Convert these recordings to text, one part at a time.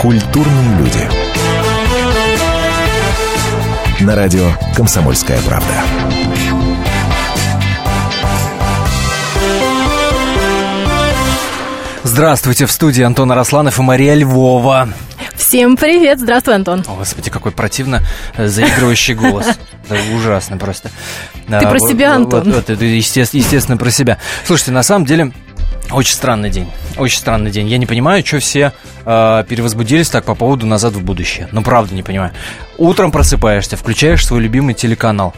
Культурные люди. На радио «Комсомольская правда». Здравствуйте, в студии Антон Арасланов и Мария Львова. Всем привет! Здравствуй, Антон. О, господи, какой противно э, заигрывающий голос. Да ужасно просто. Ты про себя, Антон. Вот, это естественно, про себя. Слушайте, на самом деле, очень странный день. Очень странный день. Я не понимаю, что все э, перевозбудились так по поводу «Назад в будущее». Ну, правда не понимаю. Утром просыпаешься, включаешь свой любимый телеканал.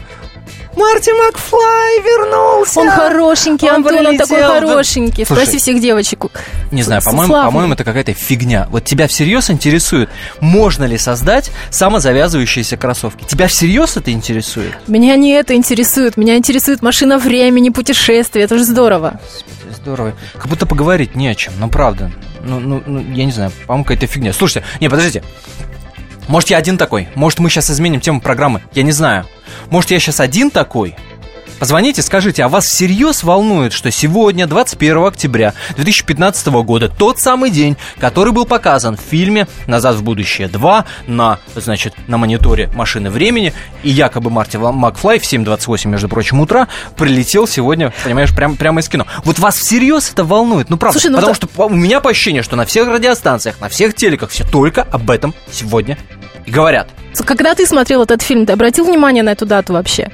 Марти Макфлай вернулся! Он хорошенький, он Антон, он такой хорошенький. Слушай, Спроси всех девочек. Не знаю, по-моему, по-моему, это какая-то фигня. Вот тебя всерьез интересует, можно ли создать самозавязывающиеся кроссовки? Тебя всерьез это интересует? Меня не это интересует. Меня интересует машина времени, путешествия. Это же здорово. Здорово. Как будто поговорить не о чем, ну правда. Ну, ну, ну я не знаю, по-моему, какая-то фигня. Слушайте, не, подождите. Может, я один такой? Может, мы сейчас изменим тему программы? Я не знаю. Может, я сейчас один такой? Позвоните, скажите, а вас всерьез волнует, что сегодня, 21 октября 2015 года, тот самый день, который был показан в фильме «Назад в будущее 2» на, значит, на мониторе машины времени, и якобы Марти Макфлай в 7.28, между прочим, утра прилетел сегодня, понимаешь, прям, прямо из кино. Вот вас всерьез это волнует? Ну, правда, Слушай, ну потому это... что у меня по ощущению, что на всех радиостанциях, на всех телеках все только об этом сегодня говорят. Когда ты смотрел этот фильм, ты обратил внимание на эту дату вообще?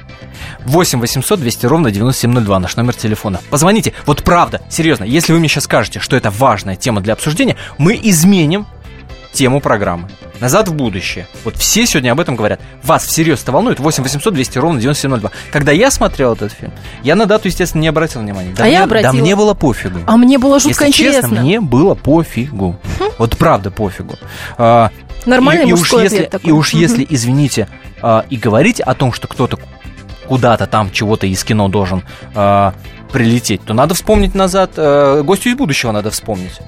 8 800 200 ровно 9702, наш номер телефона. Позвоните. Вот правда, серьезно, если вы мне сейчас скажете, что это важная тема для обсуждения, мы изменим тему программы. Назад в будущее. Вот все сегодня об этом говорят. Вас всерьез это волнует? 8 800 200 ровно 9702. Когда я смотрел этот фильм, я на дату, естественно, не обратил внимания. Да а мне, я обратила. Да мне было пофигу. А мне было жутко Если интересно. честно, мне было пофигу. Хм. Вот правда пофигу. А, Нормальный и, мужской и уж если, такой. И уж если, извините, а, и говорить о том, что кто-то куда-то там чего-то из кино должен а, прилететь, то надо вспомнить назад, а, гостю из будущего надо вспомнить.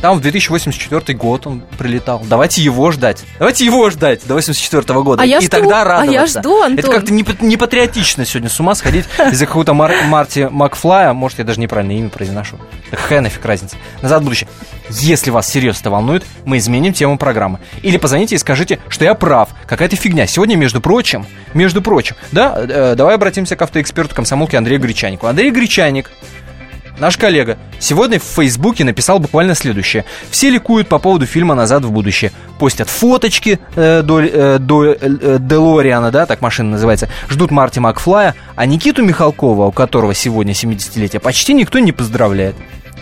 Там в 2084 год он прилетал. Давайте его ждать. Давайте его ждать до 84 года. А я и жду, тогда радоваться. А я жду, Антон. Это как-то не, не патриотично сегодня с ума сходить из-за какого-то Мар- Марти Макфлая. Может, я даже неправильно имя произношу. Так какая нафиг разница? Назад в будущее. Если вас серьезно это волнует, мы изменим тему программы. Или позвоните и скажите, что я прав. Какая-то фигня. Сегодня, между прочим, между прочим, да, э, давай обратимся к автоэксперту комсомолки Андрею Гречанику. Андрей Гречаник Наш коллега сегодня в Фейсбуке написал буквально следующее. Все ликуют по поводу фильма «Назад в будущее». Постят фоточки э, до, э, до э, Делориана, да, так машина называется. Ждут Марти Макфлая. А Никиту Михалкова, у которого сегодня 70-летие, почти никто не поздравляет.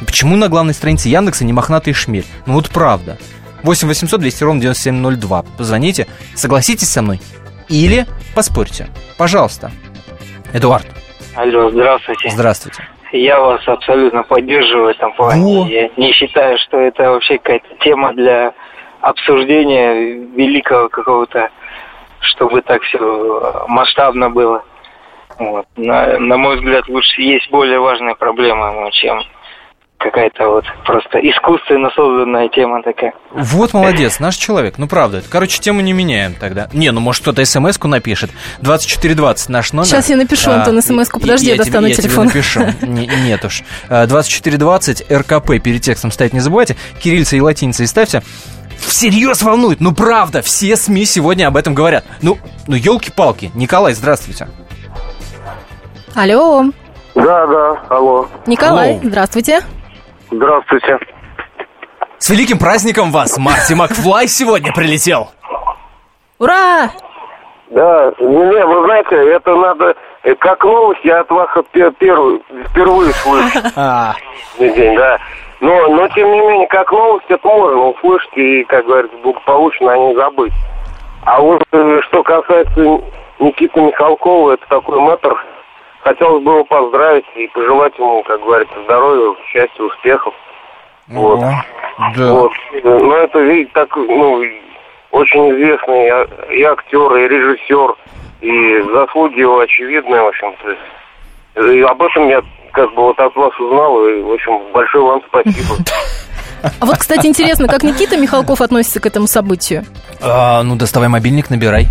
Почему на главной странице Яндекса не мохнатый шмель? Ну вот правда. 8 800 200 ровно 9702. Позвоните, согласитесь со мной. Или поспорьте. Пожалуйста. Эдуард. Алло, здравствуйте. Здравствуйте. Я вас абсолютно поддерживаю в этом плане. Во. Я не считаю, что это вообще какая-то тема для обсуждения великого какого-то, чтобы так все масштабно было. Вот. На, на мой взгляд, лучше есть более важные проблемы, ну, чем какая-то вот просто искусственно созданная тема такая. Вот молодец, наш человек. Ну, правда. Короче, тему не меняем тогда. Не, ну, может, кто-то смс-ку напишет. 2420 наш номер. Сейчас я напишу, Антон, смс-ку. Подожди, я, я достану тебе, телефон. Я тебе напишу. Не, нет уж. 2420 РКП перед текстом ставить не забывайте. Кириллица и латиница и ставьте. Всерьез волнует. Ну, правда, все СМИ сегодня об этом говорят. Ну, ну елки-палки. Николай, здравствуйте. Алло. Да, да, алло. Николай, Алло. здравствуйте. Здравствуйте. С великим праздником вас! Марти Макфлай сегодня прилетел. Ура! Да, не, вы знаете, это надо, э, как новость, я от вас от пе- первую, впервые слышу. А, День, да. Но, но, тем не менее, как новость, это можно услышать и, как говорится, благополучно о ней забыть. А вот э, что касается Никиты Михалкова, это такой мэтр, хотелось бы его поздравить и пожелать ему, как говорится, здоровья, счастья, успехов. Вот. о, да. Вот. Ну, это, видите, так, ну, очень известный и- и актер, и режиссер, и заслуги его очевидные, в общем-то. И об этом я как бы вот от вас узнал, и, в общем, большое вам спасибо. А вот, кстати, интересно, как Никита Михалков относится к этому событию? А, ну, доставай мобильник, набирай.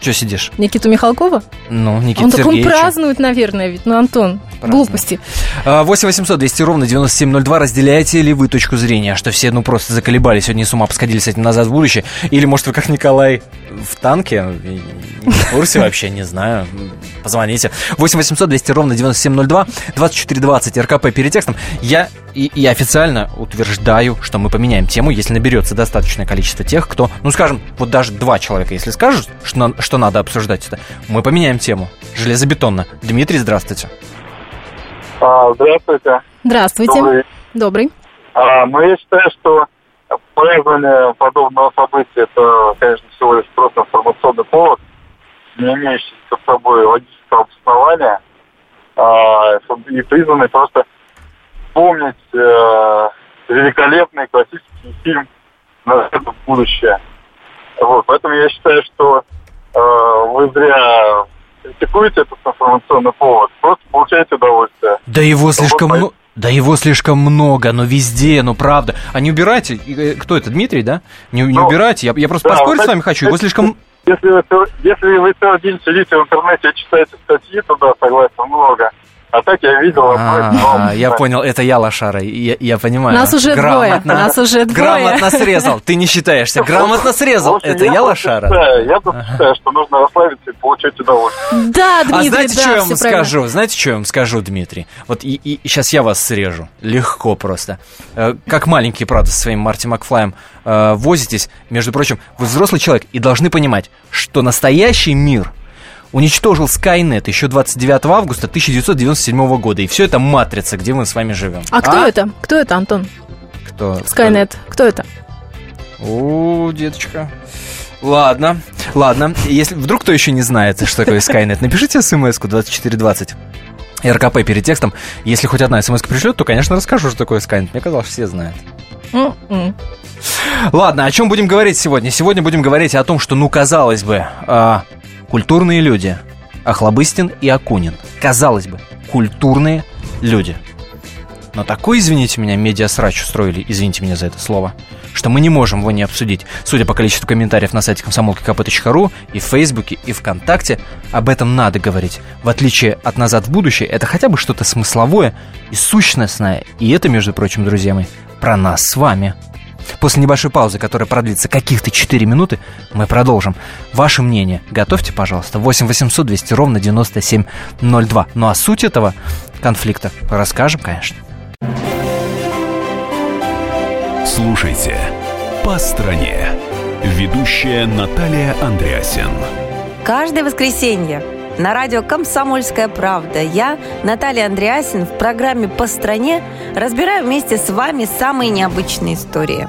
Че сидишь? Никиту Михалкова? Ну, Никита он так он празднует, наверное, ведь. Ну, Антон, Празднует. глупости. А, 8 800 200 ровно 9702. Разделяете ли вы точку зрения, что все, ну, просто заколебались, сегодня с ума посходили с этим назад в будущее? Или, может, вы, как Николай, в танке? В курсе вообще, не знаю. Позвоните. 8 800 200 ровно 9702. 2420 РКП перед текстом. Я и, и официально утверждаю, что мы поменяем тему, если наберется достаточное количество тех, кто, ну, скажем, вот даже два человека, если скажут, что, что надо обсуждать это, мы поменяем тему. Железобетонно. Дмитрий, здравствуйте. А, здравствуйте. Здравствуйте. Добрый. Добрый. А, ну, я считаю, что празднование подобного события это, конечно, всего лишь просто информационный повод, не имеющий под собой логического обоснования, а, и призванный просто помнить э, великолепный классический фильм «Назад в будущее». Вот, поэтому я считаю, что э, вы зря критикуете этот информационный повод, просто получаете удовольствие. Да его слишком Вот много. Да его слишком много, но везде, ну правда. А не убирайте. Э, Кто это, Дмитрий, да? Не, не Ну, убирайте. Я, я просто да, поспорить вот с вами хочу. Его слишком. Если вы, если вы целый день сидите в интернете и читаете статьи, то да, согласен, много. А так я видел А, я понял, это я лошара. Я, я понимаю. Нас уже двое, нас уже двое. Грамотно срезал. Ты не считаешься. Грамотно срезал. общем, Это я просто лошара. считаю- Я просто считаю, что нужно расслабиться и получать удовольствие. Да, А Дмитрий, знаете, да, что я вам правильно. скажу? Знаете, что я вам скажу, Дмитрий? Вот и, и сейчас я вас срежу. Легко просто. Э, Как маленький, правда, со своим Марти Макфлаем э, возитесь. Между прочим, вы взрослый человек и должны понимать, что настоящий мир уничтожил Skynet еще 29 августа 1997 года. И все это матрица, где мы с вами живем. А кто это? Кто это, Антон? Кто? Скайнет. Кто это? О, деточка. Ладно, ладно. Если вдруг кто еще не знает, что такое Skynet, напишите смс-ку 2420. РКП перед текстом. Если хоть одна смс пришлет, то, конечно, расскажу, что такое Skynet. Мне казалось, все знают. М-м. Ладно, о чем будем говорить сегодня? Сегодня будем говорить о том, что, ну, казалось бы, а, культурные люди. Охлобыстин и Акунин. Казалось бы, культурные люди. Но такой, извините меня, медиасрач устроили, извините меня за это слово, что мы не можем его не обсудить. Судя по количеству комментариев на сайте комсомолки.кп.ру и в Фейсбуке, и ВКонтакте, об этом надо говорить. В отличие от «Назад в будущее», это хотя бы что-то смысловое и сущностное. И это, между прочим, друзья мои, про нас с вами. После небольшой паузы, которая продлится каких-то 4 минуты, мы продолжим. Ваше мнение готовьте, пожалуйста, 8 800 200 ровно 9702. Ну а суть этого конфликта расскажем, конечно. Слушайте «По стране». Ведущая Наталья Андреасин. Каждое воскресенье на радио «Комсомольская правда» я, Наталья Андреасин, в программе «По стране» разбираю вместе с вами самые необычные истории.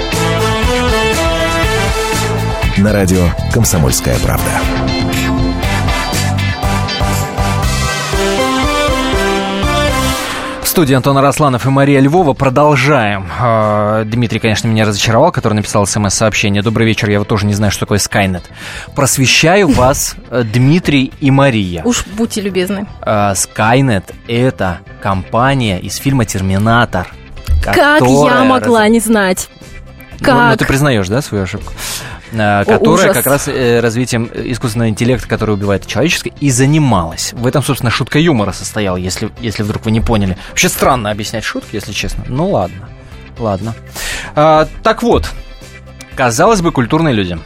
На радио «Комсомольская правда». В студии Антон Арасланов и Мария Львова продолжаем. А, Дмитрий, конечно, меня разочаровал, который написал смс-сообщение. Добрый вечер, я вот тоже не знаю, что такое Skynet. Просвещаю вас, э, Дмитрий и Мария. Уж будьте любезны. А, Skynet — это компания из фильма «Терминатор». Как я могла не знать? Ну, ну, Как? ты признаешь, да, свою ошибку? А, которая ужас. как раз э, развитием искусственного интеллекта, который убивает человеческое, и занималась. В этом, собственно, шутка юмора состояла, если, если вдруг вы не поняли. Вообще странно объяснять шутки, если честно. Ну ладно, ладно. А, так вот, казалось бы, культурные люди.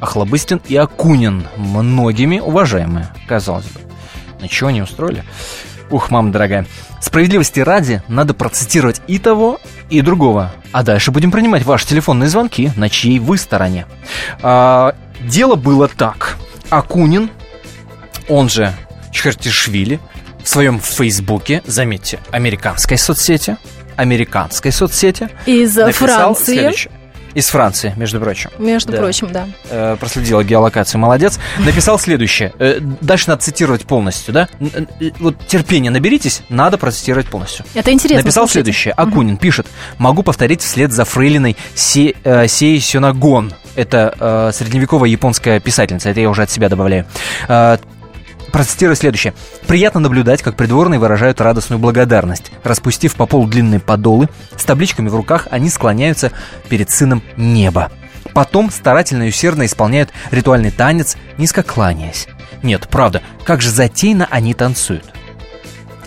Охлобыстин и Акунин, многими уважаемые, казалось бы. На чего они устроили? Ух, мама дорогая. Справедливости ради, надо процитировать и того, и другого. А дальше будем принимать ваши телефонные звонки, на чьей вы стороне. А, дело было так. Акунин, он же Чхартишвили, в своем фейсбуке, заметьте, американской соцсети, американской соцсети, Из написал Франции. следующее. Из Франции, между прочим. Между Да. прочим, да. э, проследила геолокацию, молодец, написал следующее. Э, дальше надо цитировать полностью, да? Вот терпение наберитесь, надо процитировать полностью. Это интересно. Написал слушайте. следующее. Акунин пишет. Могу повторить вслед за фрейлиной Се, э, Сей Сёнагон. Это э, средневековая японская писательница. Это я уже от себя добавляю. Э, Процитирую следующее. «Приятно наблюдать, как придворные выражают радостную благодарность. Распустив по полу длинные подолы, с табличками в руках они склоняются перед сыном неба. Потом старательно и усердно исполняют ритуальный танец, низко кланяясь. Нет, правда, как же затейно они танцуют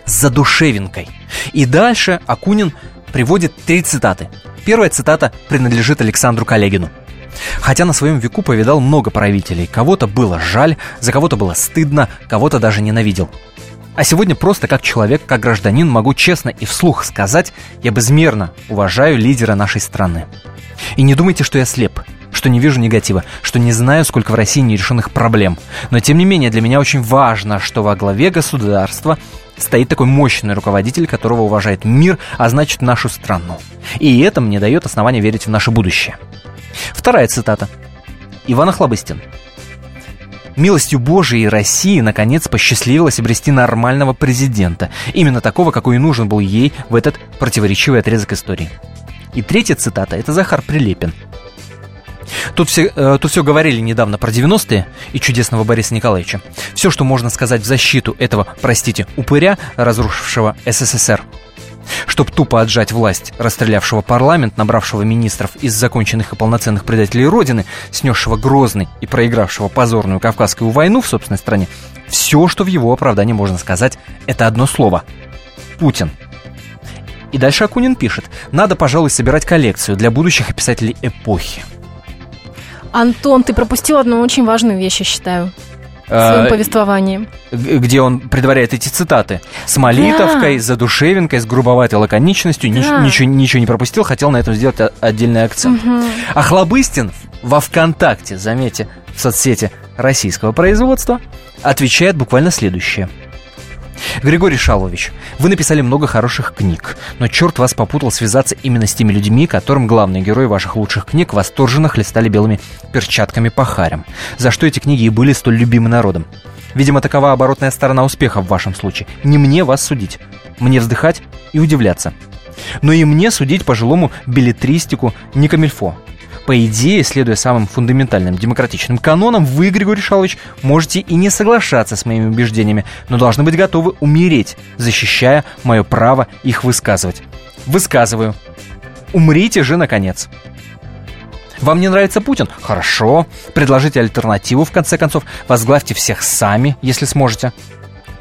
с задушевинкой. И дальше Акунин приводит три цитаты. Первая цитата принадлежит Александру Коллегину. Хотя на своем веку повидал много правителей. Кого-то было жаль, за кого-то было стыдно, кого-то даже ненавидел. А сегодня просто как человек, как гражданин могу честно и вслух сказать, я безмерно уважаю лидера нашей страны. И не думайте, что я слеп, что не вижу негатива, что не знаю, сколько в России нерешенных проблем. Но тем не менее для меня очень важно, что во главе государства стоит такой мощный руководитель, которого уважает мир, а значит нашу страну. И это мне дает основание верить в наше будущее. Вторая цитата. Иван Охлобыстин. Милостью Божией России, наконец, посчастливилось обрести нормального президента. Именно такого, какой и нужен был ей в этот противоречивый отрезок истории. И третья цитата – это Захар Прилепин. Тут все, э, тут все говорили недавно про 90-е и чудесного Бориса Николаевича. Все, что можно сказать в защиту этого, простите, упыря, разрушившего СССР. Чтоб тупо отжать власть, расстрелявшего парламент, набравшего министров из законченных и полноценных предателей Родины, снесшего Грозный и проигравшего позорную Кавказскую войну в собственной стране, все, что в его оправдании можно сказать, это одно слово – Путин. И дальше Акунин пишет, надо, пожалуй, собирать коллекцию для будущих писателей эпохи. Антон, ты пропустил одну очень важную вещь, я считаю, в своем Э, повествовании. г- где он предваряет эти цитаты. С молитовкой, с задушевинкой, с грубоватой лаконичностью. Нич- Да. ничего, ничего не пропустил, хотел на этом сделать отдельный акцент. А Хлобыстин во ВКонтакте, заметьте, в соцсети российского производства, отвечает буквально следующее. Григорий Шалович, вы написали много хороших книг, но черт вас попутал связаться именно с теми людьми, которым главные герои ваших лучших книг восторженно хлестали белыми перчатками по харям, за что эти книги и были столь любимы народом. Видимо, такова оборотная сторона успеха в вашем случае. Не мне вас судить. Мне вздыхать и удивляться. Но и мне судить пожилому билетристику не камильфо. По идее, следуя самым фундаментальным демократичным канонам, вы, Григорий Шалович, можете и не соглашаться с моими убеждениями, но должны быть готовы умереть, защищая мое право их высказывать. Высказываю. Умрите же, наконец. Вам не нравится Путин? Хорошо. Предложите альтернативу, в конце концов. Возглавьте всех сами, если сможете.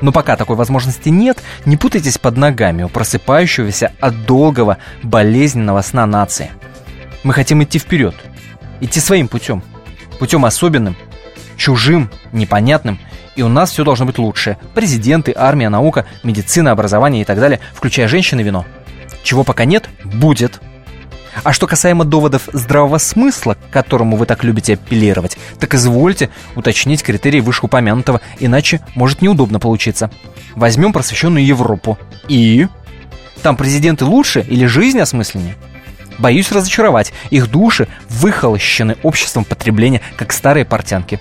Но пока такой возможности нет, не путайтесь под ногами у просыпающегося от долгого болезненного сна нации. Мы хотим идти вперед, идти своим путем, путем особенным, чужим, непонятным, и у нас все должно быть лучше. Президенты, армия, наука, медицина, образование и так далее, включая женщины вино. Чего пока нет, будет. А что касаемо доводов здравого смысла, к которому вы так любите апеллировать, так извольте уточнить критерии вышеупомянутого, иначе может неудобно получиться. Возьмем просвещенную Европу. И? Там президенты лучше или жизнь осмысленнее? Боюсь разочаровать, их души выхолощены обществом потребления, как старые портянки.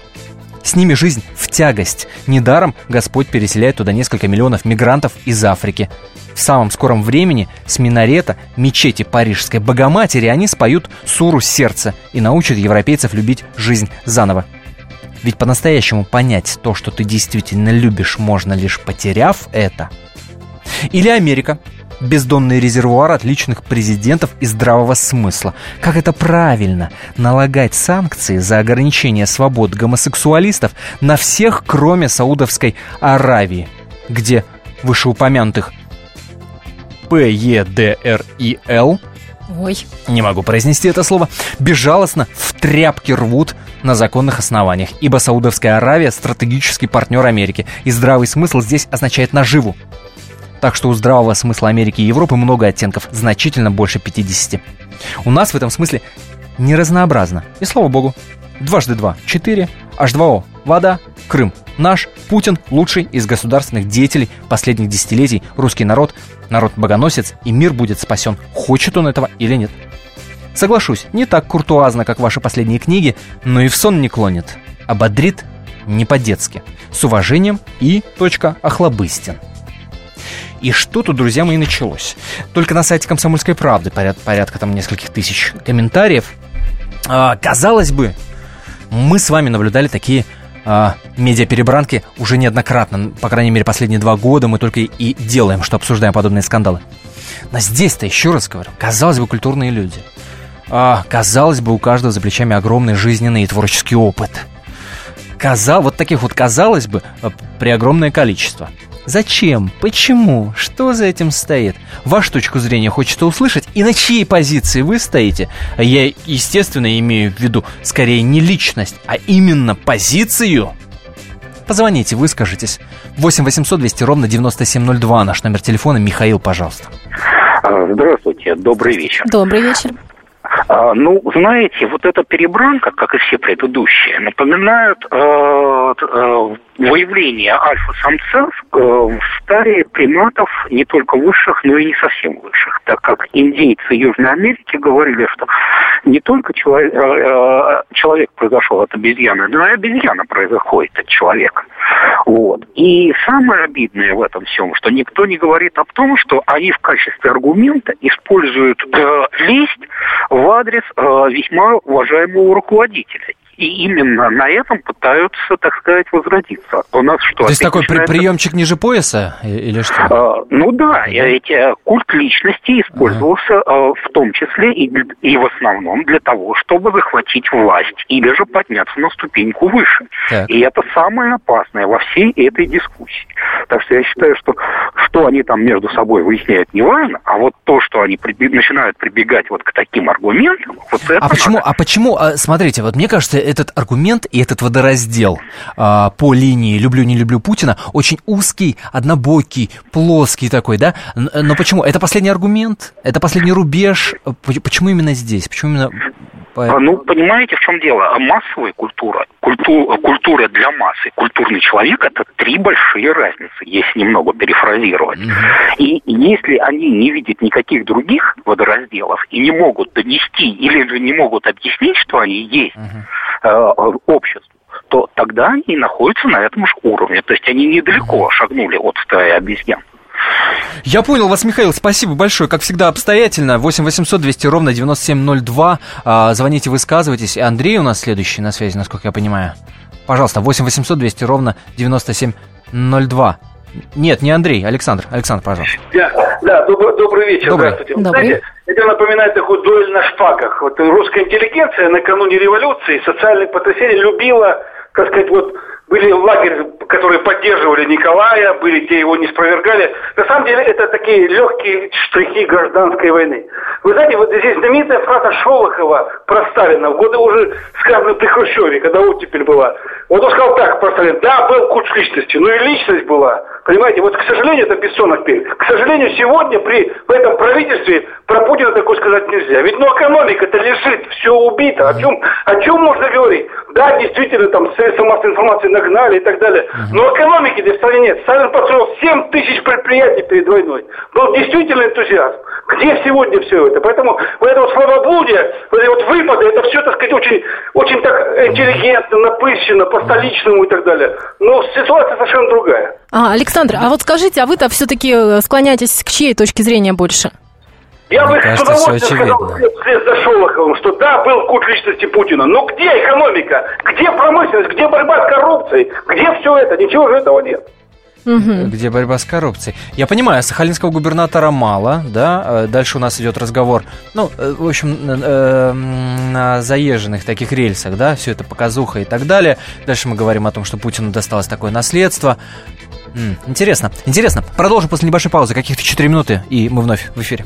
С ними жизнь в тягость. Недаром Господь переселяет туда несколько миллионов мигрантов из Африки. В самом скором времени с минарета мечети Парижской Богоматери они споют суру сердца и научат европейцев любить жизнь заново. Ведь по-настоящему понять то, что ты действительно любишь, можно лишь потеряв это. Или Америка. Бездонный резервуар отличных президентов и здравого смысла. Как это правильно? Налагать санкции за ограничение свобод гомосексуалистов на всех, кроме Саудовской Аравии, где вышеупомянутых ПЕДРИЛ Ой, не могу произнести это слово, безжалостно в тряпки рвут на законных основаниях, ибо Саудовская Аравия – стратегический партнер Америки, и здравый смысл здесь означает наживу. Так что у здравого смысла Америки и Европы много оттенков, значительно больше 50. У нас в этом смысле не разнообразно. И слава богу. Дважды два – четыре. H2O – вода. Крым – наш. Путин – лучший из государственных деятелей последних десятилетий. Русский народ – народ-богоносец, и мир будет спасен, хочет он этого или нет. Соглашусь, не так куртуазно, как ваши последние книги, но и в сон не клонит. Ободрит не по-детски. С уважением и точка охлобыстин. И что тут, друзья мои, началось? Только на сайте «Комсомольской правды» поряд, порядка там нескольких тысяч комментариев. А, казалось бы, мы с вами наблюдали такие а, медиаперебранки уже неоднократно. По крайней мере, последние два года мы только и делаем, что обсуждаем подобные скандалы. Но здесь-то, еще раз говорю, казалось бы, культурные люди. А, казалось бы, у каждого за плечами огромный жизненный и творческий опыт. Казал, вот таких вот, казалось бы, а, при огромное количество. Зачем? Почему? Что за этим стоит? Вашу точку зрения хочется услышать, и на чьей позиции вы стоите? Я, естественно, имею в виду скорее не личность, а именно позицию. Позвоните, выскажитесь. 8 800 200 ровно 9702, наш номер телефона. Михаил, пожалуйста. А, Здравствуйте, добрый вечер. Добрый вечер. А, ну, знаете, вот эта перебранка, как и все предыдущие, напоминают э, э, выявление альфа-самцев э, в старе приматов не только высших, но и не совсем высших, так как индейцы Южной Америки говорили, что не только человек, э, э, человек произошел от обезьяны, но и обезьяна произоходит от человека. Вот. И самое обидное в этом всем, что никто не говорит о том, что они в качестве аргумента используют э, лесть в адрес э, весьма уважаемого руководителя. И именно на этом пытаются, так сказать, возродиться. У нас что? То есть такой при- начинается- приемчик ниже пояса и- или что? А, ну да, и эти культ личности использовался а, в том числе и, и в основном для того, чтобы захватить власть или же подняться на ступеньку выше. Так. И это самое опасное во всей этой дискуссии. Так что я считаю, что что они там между собой выясняют, не важно, а вот то, что они приби- начинают прибегать вот к таким аргументам, вот это А почему, надо. а почему, а, смотрите, вот мне кажется, этот аргумент и этот водораздел а, по линии «люблю-не люблю Путина» очень узкий, однобокий, плоский такой, да? Но почему? Это последний аргумент? Это последний рубеж? Почему именно здесь? Почему именно... по- А, Ну, понимаете, в чем дело? А Массовая культура, культу- культура для массы, культурный человек – это три большие разницы, если немного перефразировать. И если они не видят никаких других водоразделов и не могут донести или же не могут объяснить, что они есть э, обществу, то тогда они находятся на этом же уровне. То есть они недалеко шагнули от стаи обезьян. Я понял вас, Михаил, спасибо большое. Как всегда, обстоятельно. 8 800 200 ровно 9702. А, Звоните, высказывайтесь. И Андрей у нас следующий на связи, насколько я понимаю. Пожалуйста, 8 800 200 ровно 9702. Нет, не Андрей, Александр. Александр, пожалуйста. Да, да добрый, добрый вечер. Добрый. Здравствуйте. Добрый. Знаете, это напоминает такую дуэль на шпагах. Вот русская интеллигенция накануне революции, социальных потрясений любила, так сказать, вот были лагеря, которые поддерживали Николая, были те его не спровергали. На самом деле это такие легкие штрихи гражданской войны. Вы знаете, вот здесь знаменитая фраза Шолохова про Сталина, в годы уже сказанные при Хрущеве, когда оттепель была. Вот он сказал так про Сталина, да, был культ личности, но и личность была. Понимаете, вот, к сожалению, это Бессонов пель. К сожалению, сегодня при в этом правительстве про Путина такое сказать нельзя. Ведь ну экономика-то лежит, все убито. О чем, о чем можно говорить? Да, действительно, там средства массовой информации нагнали и так далее. Но экономики в стране нет. Сталин построил 7 тысяч предприятий перед войной. Был действительно энтузиазм. Где сегодня все это? Поэтому вот это вот словоблудие, вот эти вот выпады, это все, так сказать, очень, очень так интеллигентно, напыщенно, по-столичному и так далее. Но ситуация совершенно другая. А, Александр, а вот скажите, а вы-то все-таки склоняетесь к чьей точке зрения больше? Я Мне бы с кажется, всё удовольствием сказал вслед за Шолоховым, что да, был культ личности Путина, но где экономика, где промышленность, где борьба с коррупцией, где все это? Ничего же этого нет. Мгм. Где борьба с коррупцией. Я понимаю, сахалинского губернатора мало, да, э, дальше у нас идет разговор, ну, э, в общем, э, на заезженных таких рельсах, да, все это показуха и так далее. Дальше мы говорим о том, что Путину досталось такое наследство. Интересно, интересно. Продолжим после небольшой паузы, каких-то 4 минуты, и мы вновь в эфире.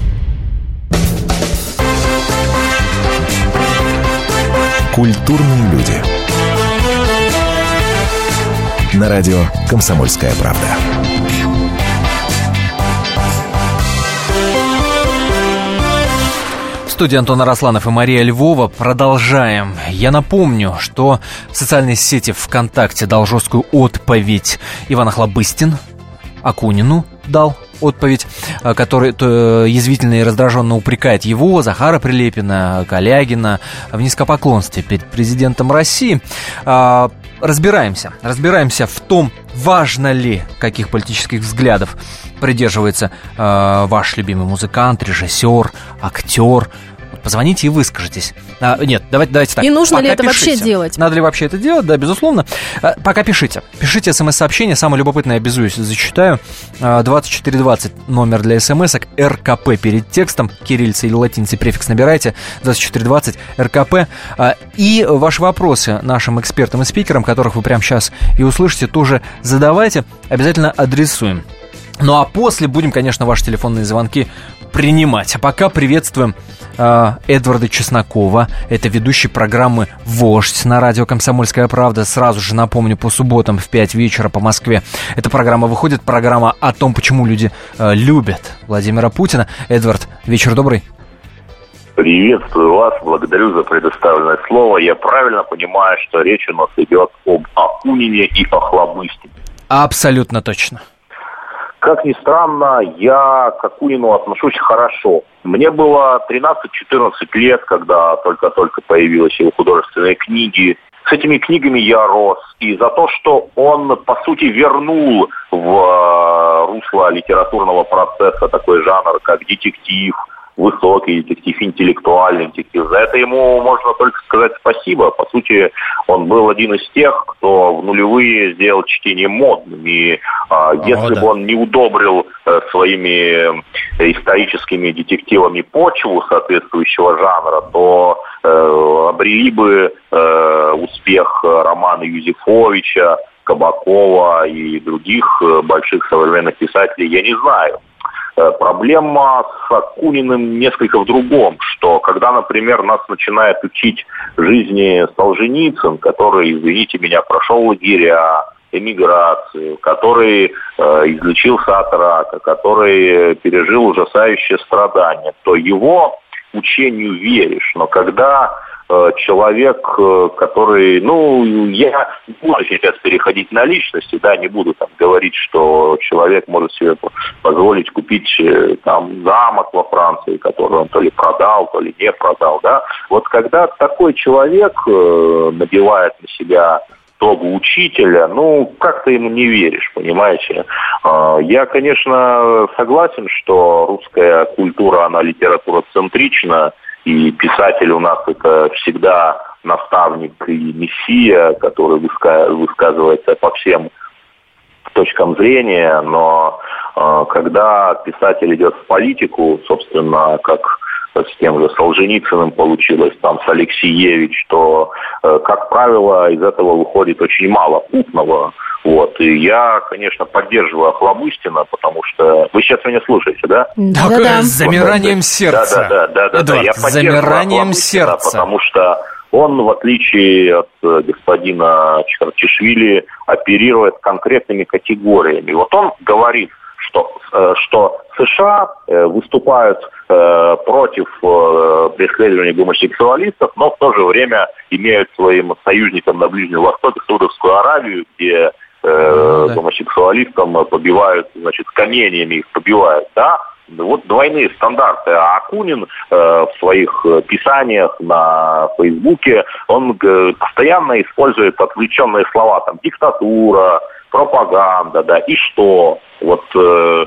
Культурные люди. на радио «Комсомольская правда». Студии Антон Арасланов и Мария Львова. Продолжаем. Я напомню, что в социальной сети ВКонтакте дал жесткую отповедь Иван Охлобыстин Акунину дал отповедь, э, который то, язвительно и раздраженно упрекает его, Захара Прилепина, Калягина в низкопоклонстве перед президентом России. А, разбираемся. Разбираемся в том, важно ли, каких политических взглядов придерживается э, ваш любимый музыкант, режиссер, актер, позвоните и выскажитесь. А, нет, давайте, давайте так. И нужно Пока ли это пишите. вообще делать? Надо ли вообще это делать? Да, безусловно. А, Пока пишите. Пишите смс-сообщение. Самое любопытное, обязуюсь, зачитаю. А, 2420 номер для смс РКП перед текстом. Кириллица или латиницей префикс набирайте. 2420 РКП. А, И ваши вопросы нашим экспертам и спикерам, которых вы прямо сейчас и услышите, тоже задавайте. Обязательно адресуем. Ну а после будем, конечно, ваши телефонные звонки принимать. А пока приветствуем э, Эдварда Чеснокова. Это ведущий программы «Вождь» на радио «Комсомольская правда». Сразу же напомню, по субботам в 5 вечера по Москве эта программа выходит. Программа о том, почему люди э, любят Владимира Путина. Эдвард, вечер добрый. Приветствую вас, благодарю за предоставленное слово. Я правильно понимаю, что речь у нас идет об Акунине и Охлобыстине. Абсолютно точно. Как ни странно, я к Акунину отношусь хорошо. Мне было 13-14 лет, когда только-только появились его художественные книги. С этими книгами я рос. И за то, что он, по сути, вернул в э, русло литературного процесса такой жанр, как детектив, высокий детектив, интеллектуальный детектив. За это ему можно только сказать спасибо. По сути, он был один из тех, кто в нулевые сделал чтение модным. И а, если да. бы он не удобрил э, своими э, историческими детективами почву соответствующего жанра, то э, обрели бы э, успех романа Юзефовича, Кабакова и других э, больших современных писателей, я не знаю. Э, Проблема с Акуниным несколько в другом, что когда, например, нас начинает учить жизни Солженицын, который, извините меня, прошел лагеря, эмиграцию, который э, излечился от рака, который пережил ужасающие страдания, то его учению веришь. Но когда человек, э, который, ну, я не буду сейчас переходить на личности, да, не буду там говорить, что человек может себе по- позволить купить э, там замок во Франции, который он то ли продал, то ли не продал, да. Вот когда такой человек э, надевает на себя тогу учителя, ну, как-то ему не веришь, понимаете. Я, конечно, согласен, что русская культура, она литературоцентрична, и писатель у нас это всегда наставник и мессия, который выска- высказывается по всем точкам зрения, но э, когда писатель идет в политику, собственно, как с тем же Солженицыным получилось, там с Алексеевич, то, э, как правило, из этого выходит очень мало путного. Вот. И я, конечно, поддерживаю Охлобыстина, потому что... Вы сейчас меня слушаете, да? Да-да. С замиранием сердца. Да, да, да, да, да. Эдуард, Я с поддерживаю замиранием сердца. Потому что он, в отличие от э, господина Чхарчишвили, оперирует конкретными категориями. Вот он говорит, что, э, что США э, выступают против преследования гомосексуалистов, но в то же время имеют своим союзником на Ближнем Востоке Саудовскую Аравию, где э, гомосексуалистам побивают, значит, каменьями их побивают, да, вот двойные стандарты. А Акунин э, в своих э, писаниях на Фейсбуке, он э, постоянно использует отвлеченные слова, там, диктатура, пропаганда, да, и что? Вот, э, А,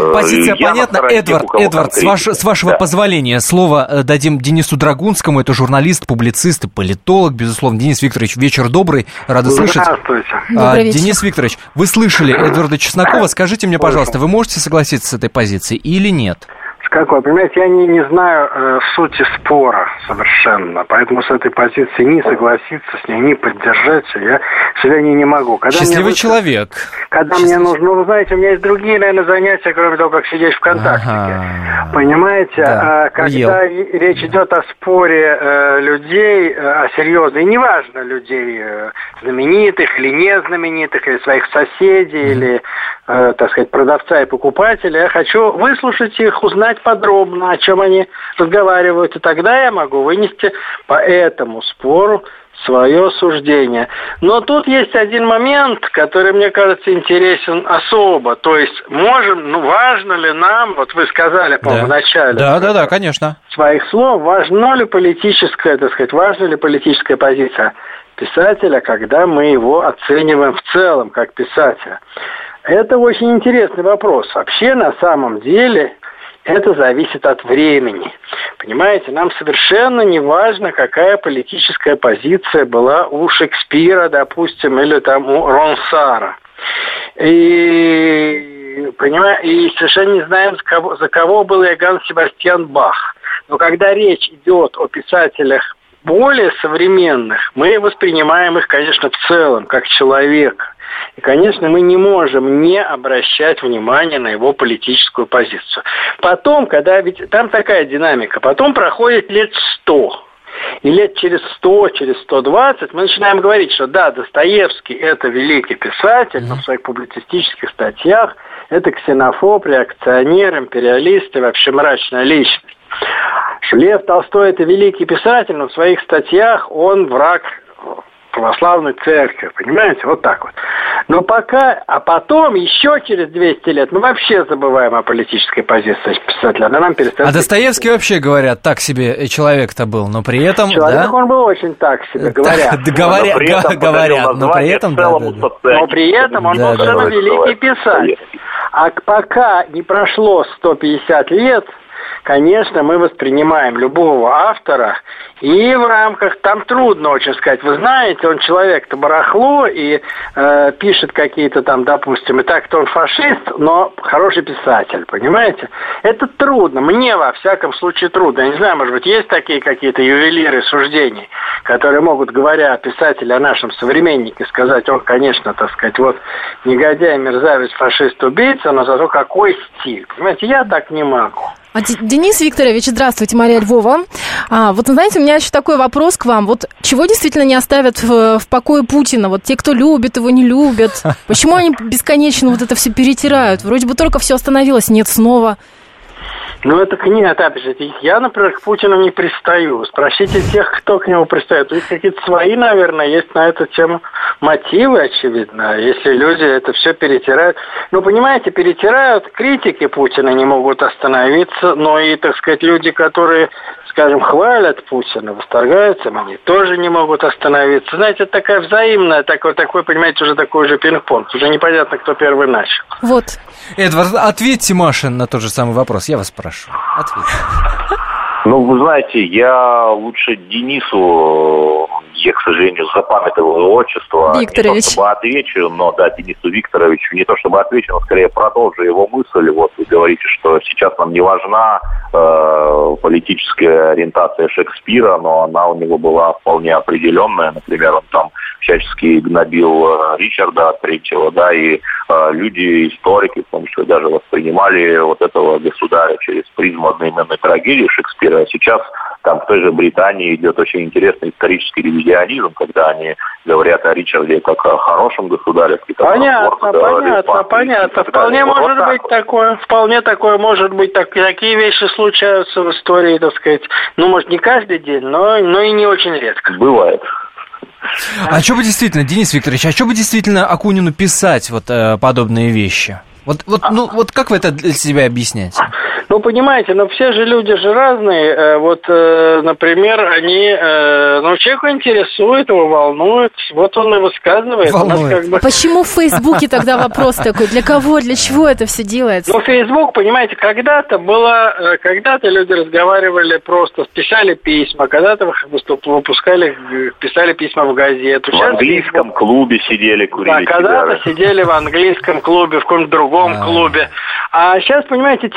э, Позиция я на понятна. Эдвард, Эдвард, с, ваш- с вашего Да. позволения слово э, дадим Денису Драгунскому. Это журналист, публицист и политолог, безусловно. Денис Викторович, вечер добрый. Рады слышать. Здравствуйте. А. Денис Викторович, вы слышали Эдварда Чеснокова. Скажите мне, пожалуйста, вы можете согласиться с этой позицией или нет? С какой? Понимаете, я не, не знаю э, сути спора совершенно, поэтому с этой позиции не согласиться с ней, не поддержать я сегодня не могу. Когда мне Счастливый вы- человек. Когда мне нужно, ну, вы знаете, у меня есть другие, наверное, занятия, кроме того, как сидеть ВКонтакте. Понимаете, Да, а, когда уел. и- речь идет о споре э, людей, э, о серьезной, неважно людей, э, знаменитых или незнаменитых, или своих соседей, или, э, так сказать, продавца и покупателя. Я хочу выслушать их, узнать подробно, о чем они разговаривают, и тогда я могу вынести по этому спору свое суждение. Но тут есть один момент, который, мне кажется, интересен особо. То есть, можем, ну, важно ли нам, вот вы сказали, по-моему, Да. в начале Да, да, да, конечно. своих слов, важно ли политическая, так сказать, важна ли политическая позиция писателя, когда мы его оцениваем в целом как писателя. Это очень интересный вопрос. Вообще, на самом деле, это зависит от времени. Понимаете, нам совершенно не важно, какая политическая позиция была у Шекспира, допустим, или там у Ронсара. И, понимаю, и совершенно не знаем, за кого, за кого был Иоганн Себастьян Бах. Но когда речь идет о писателях более современных, мы воспринимаем их, конечно, в целом, как человека. И, конечно, мы не можем не обращать внимания на его политическую позицию. Потом, когда ведь там такая динамика, потом проходит лет сто. И лет через 100, через 120 мы начинаем говорить, что да, Достоевский – это великий писатель, но в своих публицистических статьях это ксенофоб, реакционер, империалист и вообще мрачная личность. Лев Толстой – это великий писатель, но в своих статьях он враг православной церкви, понимаете, вот так вот. Но пока, а потом, еще через 200 лет, мы вообще забываем о политической позиции писателя, она нам перестает... А Достоевский вообще, говорят, так себе человек-то был, но при этом, Человек, да? он был очень так себе, говорят. Да, говоря- Но при этом га- говорят, подарил но при этом, Но при этом он был совершенно великий писатель. А пока не прошло 150 лет, конечно, мы воспринимаем любого автора и в рамках, там трудно очень сказать, вы знаете, он человек-то барахло и э, пишет какие-то там, допустим, и так-то он фашист, но хороший писатель, понимаете? Это трудно, мне во всяком случае трудно. Я не знаю, может быть, есть такие какие-то ювелиры суждений, которые могут, говоря о писателе, о нашем современнике, сказать, он, конечно, так сказать, вот негодяй, мерзавец, фашист, убийца, но зато какой стиль. Понимаете, я так не могу. А, Денис Викторович, здравствуйте, Мария Львова. А, вот, знаете, у меня еще такой вопрос к вам. Вот чего действительно не оставят в, в покое Путина? Вот те, кто любит его, не любят. Почему они бесконечно вот это все перетирают? Вроде бы только все остановилось, нет снова. Ну, это книга, опять же, я, например, к Путину не пристаю. Спросите тех, кто к нему пристает. У них какие-то свои, наверное, есть на эту тему мотивы, очевидно. Если люди это все перетирают. Ну, понимаете, перетирают, критики Путина не могут остановиться, но и, так сказать, люди, которые, скажем, хвалят Путина, восторгаются им, они тоже не могут остановиться. Знаете, это такая взаимная, такой, такой, понимаете, уже такой же пинг-понг. Уже непонятно, кто первый начал. Вот. Эдвард, ответьте, Маша, на тот же самый вопрос. Я вас прошу. Ответьте. Ну, вы знаете, я лучше Денису, я, к сожалению, запамятовал отчество. Не Викторович. то чтобы отвечу, но да, Денису Викторовичу, не то чтобы отвечу, но скорее продолжу его мысль. Вот вы говорите, что сейчас нам не важна э, политическая ориентация Шекспира, но она у него была вполне определенная. Например, он там всячески гнобил э, Ричарда Третьего, да, и э, люди, историки, в том числе, даже воспринимали вот этого государя через призму одноименной трагедии Шекспира. А сейчас там в той же Британии идет очень интересный исторический ревизионизм, когда они говорят о Ричарде как о хорошем государе. Понятно, да, понятно, республики понятно. Вполне далее. Вот может так быть вот. такое, вполне такое может быть. Так, такие вещи случаются в истории, так сказать. Ну, может, не каждый день, но, но и не очень редко. Бывает. А что бы действительно, Денис Викторович, а что бы действительно Акунину писать вот э, подобные вещи? Вот, вот, ну, вот как вы это для себя объясняете? Ну, понимаете, но все же люди же разные. Э, Вот, э, например, они, э, ну, человеку интересует, его волнует, вот он и высказывает. Нас как бы- Почему в Фейсбуке тогда вопрос такой? Для кого, для чего это все делается? Ну, Facebook, понимаете, когда-то было, когда-то люди разговаривали просто, писали письма, когда-то выпускали, писали письма в газету. В Сейчас английском клубе сидели, Да, курили когда-то сигары. сидели в английском клубе, в каком-то другом А. клубе. А сейчас, понимаете,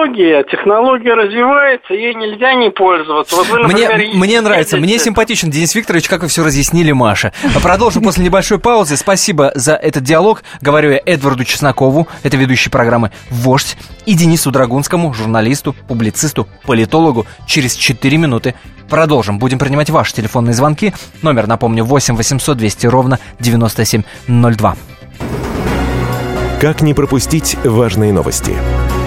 технология, технология развивается, ей нельзя не пользоваться. Вот вы, Мне, например, мне нравится, мне симпатичен Денис Викторович, как вы все разъяснили, Маша. Продолжим после небольшой паузы. Спасибо за этот диалог. Говорю я Эдварду Чеснокову, это ведущий программы «Вождь», и Денису Драгунскому, журналисту, публицисту, политологу. Через 4 минуты продолжим. Будем принимать ваши телефонные звонки. Номер, напомню, 8 800 200 ровно 9702. Как не пропустить важные новости?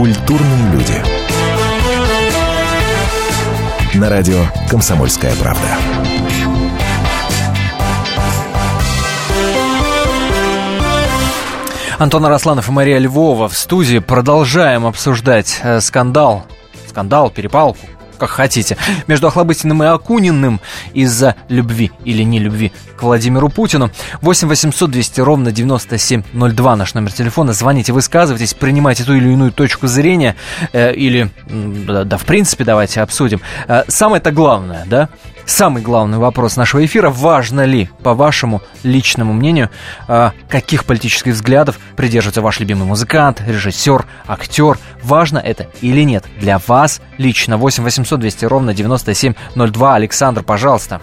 Культурные люди. На радио «Комсомольская правда». Антон Арасланов и Мария Львова в студии. Продолжаем обсуждать э, скандал. Скандал, перепалку, как хотите, между Охлобыстиным и Акуниным из-за любви или не любви к Владимиру Путину. 8 800 200 ровно 9702 наш номер телефона. Звоните, высказывайтесь, принимайте ту или иную точку зрения. э, или, да, да, в принципе, давайте обсудим. Э, Самое-то главное, да? Самый главный вопрос нашего эфира. Важно ли, по вашему личному мнению, э, каких политических взглядов придерживается ваш любимый музыкант, режиссер, актер? Важно это или нет? Для вас лично. 8 800 200 ровно 9702. Александр, пожалуйста.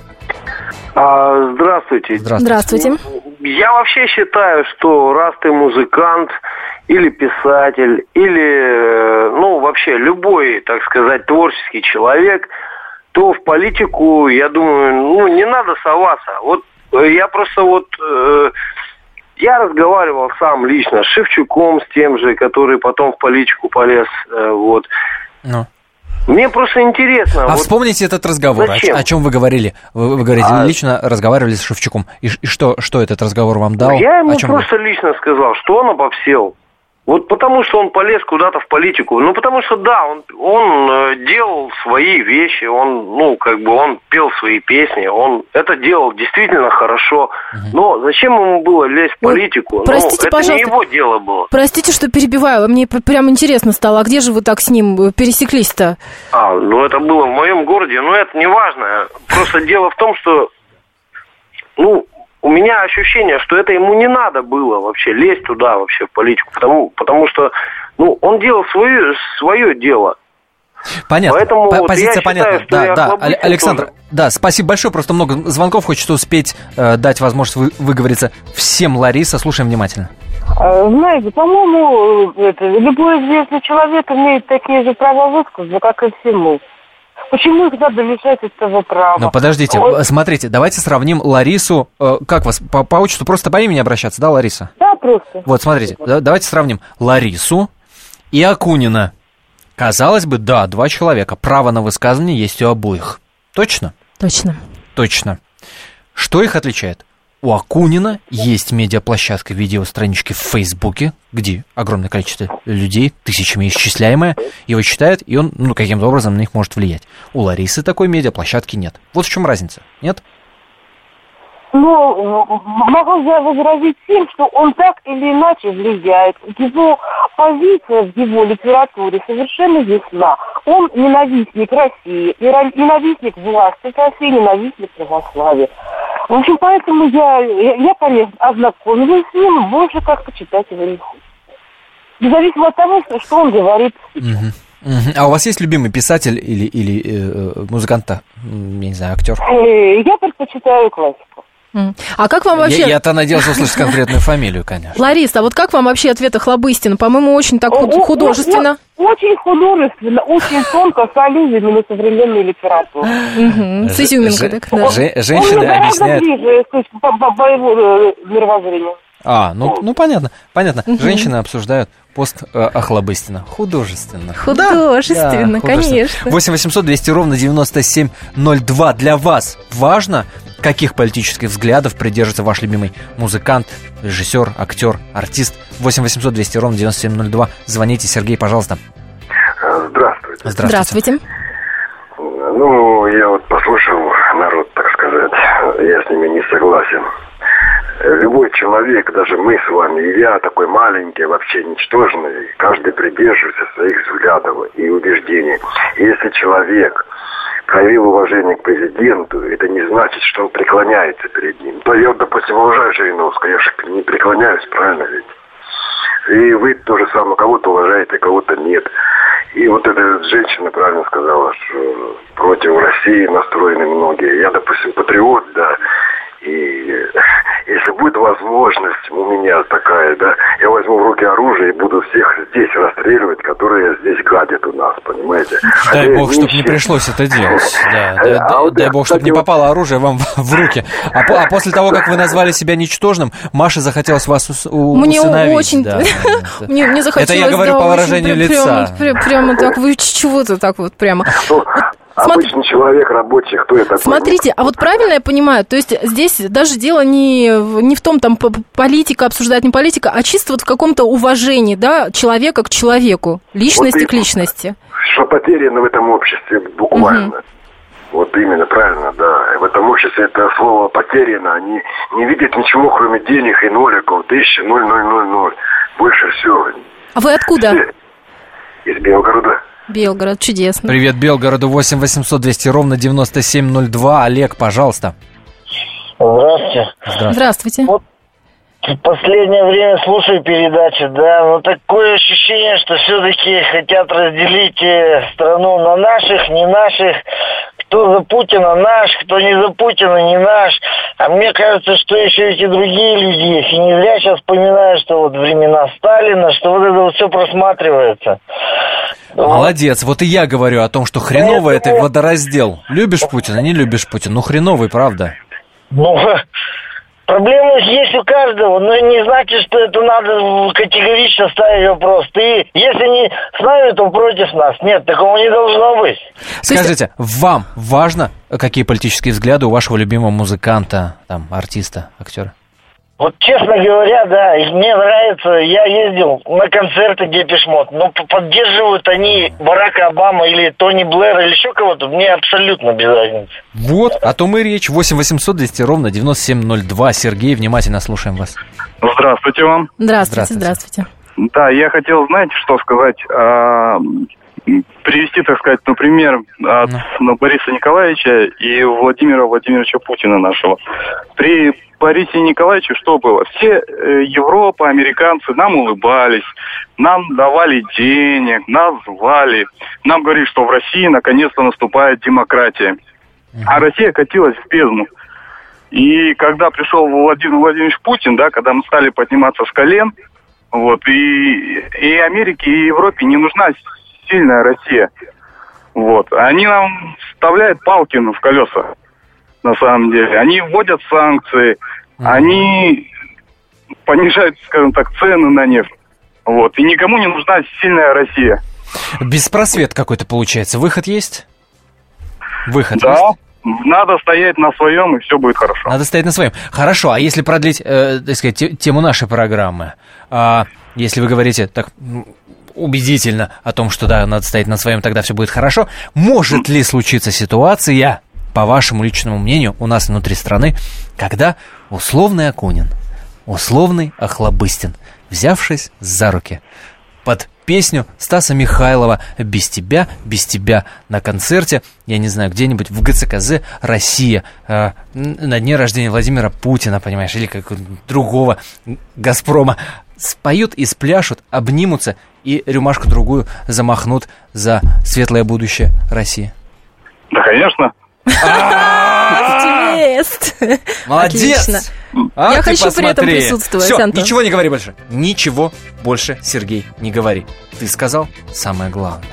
А, здравствуйте. Здравствуйте. Я вообще считаю, что раз ты музыкант или писатель, или, э, ну, вообще любой, так сказать, творческий человек, то в политику, я думаю, ну, не надо соваться. Вот э, я просто вот... э, я разговаривал сам лично с Шевчуком, с тем же, который потом в политику полез, э, вот. Ну. Мне просто интересно. А вот вспомните этот разговор. О, зачем? о чем вы говорили? Вы, вы говорите, А- лично разговаривали с Шевчуком. И, и что, что этот разговор вам дал? Я ему О чем вы- просто лично сказал, что он обобсел. Вот потому что он полез куда-то в политику. Ну, потому что, да, он, он э, делал свои вещи, он, ну, как бы, он пел свои песни, он это делал действительно хорошо. Но зачем ему было лезть в Ой, политику? простите, ну, это пожалуйста. не его дело было. Простите, что перебиваю, мне прям интересно стало, а где же вы так с ним э, пересеклись-то? А, ну, это было в моем городе, но это не важно. Просто дело в том, что, ну, у меня ощущение, что это ему не надо было вообще лезть туда, вообще в политику, потому, потому что, ну, он делал свое, свое дело. Понятно. Поэтому По- вот Позиция понятна. считаю, да, да. Александр, тоже. да, спасибо большое. Просто много звонков. Хочется успеть э, дать возможность вы- выговориться всем. Лариса, слушаем внимательно. А, Знаете, по-моему, э, это, любой известный человек имеет такие же права высказа, как и все мы. Почему их надо лишать этого права? Но подождите, э, смотрите, давайте сравним Ларису. э, как вас по, по отчеству? Просто по имени обращаться, да, Лариса? Да, просто. Вот, смотрите, да- давайте сравним Ларису и Акунина. Казалось бы, да, два человека. Право на высказывание есть у обоих. Точно? Точно. Точно. Что их отличает? У Акунина есть медиаплощадка видеостранички в Фейсбуке, где огромное количество людей, тысячами исчисляемое, его читает, и он ну, каким-то образом на них может влиять. У Ларисы такой медиаплощадки нет. Вот в чем разница, нет? Ну, могу я возразить тем, что он так или иначе влияет. Его позиция в его литературе совершенно ясна. Он ненавистник России, ненавистник власти России, ненавистник православия. В общем, поэтому я, я, я, конечно, ознакомилась с ним, больше как-то читать его не хочу. Независимо от того, что, он говорит. А у вас есть любимый писатель или, или э, э, музыкант-то? М, Я не знаю, актер? Э, Я предпочитаю классику. А как вам вообще... Я, я-то надеялся услышать конкретную фамилию, конечно. Лариса, а вот как вам вообще ответ Хлобыстина? По-моему, очень так худ- О- о- художественно. о- Очень художественно, очень тонко, с аллюзиями на современную литературу. Мгм, С Ж- изюминкой, так, да. же- Он женщины мне гораздо объясняют... ближе, то есть, по, по- по его э, мировоззрению. А, ну, ну понятно, понятно. Женщины обсуждают пост э, Охлобыстина. Художественно. Художественно, Да, конечно. 8 800 200 ровно 9702. Для вас важно, каких политических взглядов придерживается ваш любимый музыкант, режиссер, актер, артист? 8 800 200 ровно 9702. Звоните, Сергей, пожалуйста. Здравствуйте. Здравствуйте. Ну, я вот послушал народ, так сказать. Я с ними не согласен. Любой человек, даже мы с вами, и я такой маленький, вообще ничтожный, каждый придерживается своих взглядов и убеждений. Если человек проявил уважение к президенту, это не значит, что он преклоняется перед ним. То я, допустим, уважаю Жириновского, я же не преклоняюсь, правильно ведь? И вы то же самое, кого-то уважаете, кого-то нет. И вот эта женщина правильно сказала, что против России настроены многие. Я, допустим, патриот, да, и если будет возможность у меня такая, да, я возьму в руки оружие и буду всех здесь расстреливать, которые здесь гадят у нас, понимаете? Дай Хотя бог, чтобы не пришлось это делать. Да, А да, да, вот, дай бог, чтобы не вот- попало оружие вам в- руки. А, а после того, как вы назвали себя ничтожным, Маше захотелось вас ус- у- Мне усыновить. очень... да. Мне, мне захотелось... Это я говорю да, по выражению лица. Прямо, прямо так, вы чего-то так вот прямо. Обычный человек, рабочий, кто такой? Смотрите, а вот правильно я понимаю, то есть здесь даже дело не, не в том, там, политика обсуждать, не политика, а чисто вот в каком-то уважении, да, человека к человеку, личности Вот к личности. Что потеряно в этом обществе буквально. Вот именно, правильно, да. И в этом обществе это слово потеряно. Они не видят ничего, кроме денег и ноликов. Тысяча, ноль, ноль, ноль, ноль. Больше всего. А вы откуда? Из Белгорода. Белгород, чудесно. Привет, Белгороду, 8 800 200 ровно 9702. Олег, пожалуйста. Здравствуйте. Здравствуйте. Вот в последнее время слушаю передачи, да, но такое ощущение, что все-таки хотят разделить э, страну на наших, не наших, кто за Путина наш, кто не за Путина не наш. А мне кажется, что еще эти другие люди есть. И не зря сейчас вспоминаю, что вот времена Сталина, что вот это вот все просматривается. Молодец. Вот и я говорю о том, что хреново это водораздел. Любишь Путина, не любишь Путина. Ну, хреновый, правда. Ну, проблемы есть у каждого, но не значит, что это надо категорично ставить вопрос. Ты, если не с нами, то против нас. Нет, такого не должно быть. Скажите, вам важно, какие политические взгляды у вашего любимого музыканта, там, артиста, актера? Вот честно говоря, да, и мне нравится, я ездил на концерты Депешмот, но поддерживают они Барака Обама или Тони Блэр или еще кого-то, мне абсолютно без разницы. Вот, о том и речь. 8 800 200 ровно 9702. Сергей, внимательно слушаем вас. Здравствуйте вам. Здравствуйте, здравствуйте. Да, я хотел, знаете, что сказать? Привести, так сказать, например, от ну, Бориса Николаевича и Владимира Владимировича Путина нашего. При Борисе Николаевиче что было? Все э, Европа, американцы нам улыбались, нам давали денег, нас звали. Нам говорили, что в России наконец-то наступает демократия. А Россия катилась в бездну. И когда пришел Владимир Владимирович Путин, да, когда мы стали подниматься с колен, вот, и, и Америке, и Европе не нужна сильная Россия. Вот. Они нам вставляют палки в колеса, на самом деле. Они вводят санкции, они понижают, скажем так, цены на нефть. Вот. И никому не нужна сильная Россия. Беспросвет какой-то получается. Выход есть? Выход Да, есть? надо стоять на своем, и все будет хорошо. Надо стоять на своем. Хорошо, а если продлить, э, так сказать, те- тему нашей программы, а, если вы говорите так убедительно о том, что да, надо стоять на своем, тогда все будет хорошо, может ли случиться ситуация, по вашему личному мнению, у нас внутри страны, когда условный Акунин, условный Охлобыстин, взявшись за руки, под песню Стаса Михайлова «Без тебя, без тебя» на концерте, я не знаю, где-нибудь в ГЦКЗ «Россия», э, на дне рождения Владимира Путина, понимаешь, или как другого «Газпрома», споют и спляшут, обнимутся и рюмашку другую замахнут за светлое будущее России. Да, конечно. Молодец! Отлично. А, Я хочу при этом посмотри. присутствовать, Всё, Антон. ничего не говори больше. Ничего больше, Сергей, не говори. Ты сказал самое главное.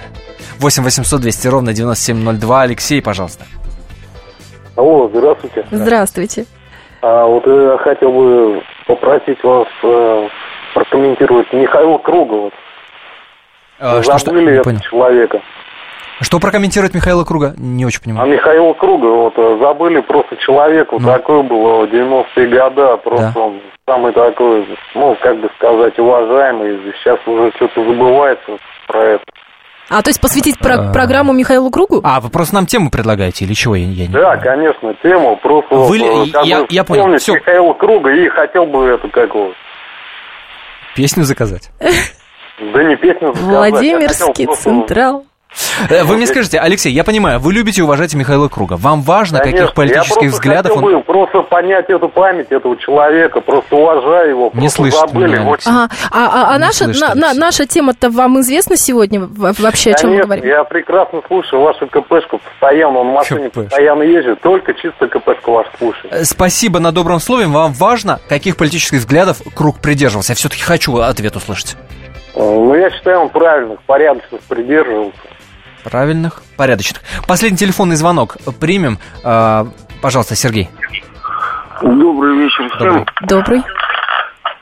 8 800 200 ровно 9702. Алексей, пожалуйста. Алло, здравствуйте. Здравствуйте. А вот я хотел бы попросить вас э, прокомментировать Михаила Круга. Вот. А, что, что? Забыли Не этого понял. человека. Что прокомментировать Михаила Круга? Не очень А понимаю. Михаила Круга, вот э, забыли просто человек, вот такой был в 90-е годы, просто Да. он самый такой, ну, как бы сказать, уважаемый. Сейчас уже что-то забывается про это. А, то есть посвятить про- А. программу Михаилу Кругу? А, вы просто нам тему предлагаете или чего? Я, я не... Да, конечно, тему, просто Вы- вот, э, я- я понял, всё. Михаила Круга и хотел бы это как его, Песню заказать. да не песню заказать, а Владимирский Централ. Э, Вы мне скажите, Алексей, я понимаю, вы любите и уважаете Михаила Круга. Вам важно, Конечно, каких политических взглядов хотел он... бы просто понять эту память этого человека, просто уважаю его, Не слышит забыли. меня, Вот Ага. А, а- а наша, слышит, на- на- наша тема-то вам известна сегодня во- вообще, о чем мы Конечно, говорим? я прекрасно слушаю вашу КПшку постоянно, он в машине КПшку. постоянно ездит, только чисто КПшку вашу слушаю. Э, Спасибо на добром слове. Вам важно, каких политических взглядов Круг придерживался? Я все-таки хочу ответ услышать. Э, Ну, я считаю, он правильных, порядочных придерживался. Правильных, порядочных. Последний телефонный звонок примем. А, пожалуйста, Сергей. Добрый вечер всем. Добрый.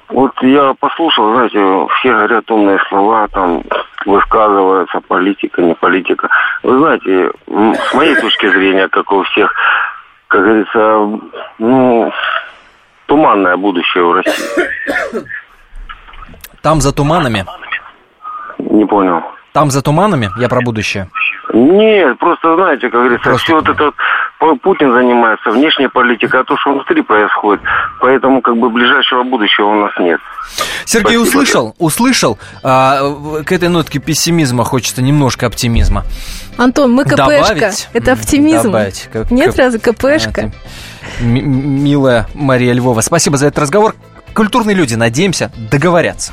Вот я послушал, знаете, все говорят умные слова, там высказываются, политика, не политика. Вы знаете, с моей точки зрения, как у всех, как говорится, ну, туманное будущее в России. Там за туманами. Не понял. Там за туманами, я про будущее. Нет, просто, знаете, как говорится, все вот это Путин занимается, внешняя политика, а то, что внутри происходит. Поэтому, как бы, ближайшего будущего у нас нет. Сергей Спасибо. услышал, услышал. А, к этой нотке пессимизма хочется немножко оптимизма. Антон, мы КПшка. Добавить? Это оптимизм. Добавить. Как- Нет как- сразу КПшка. М- м- милая Мария Львова, спасибо за этот разговор. Культурные люди, надеемся, договорятся.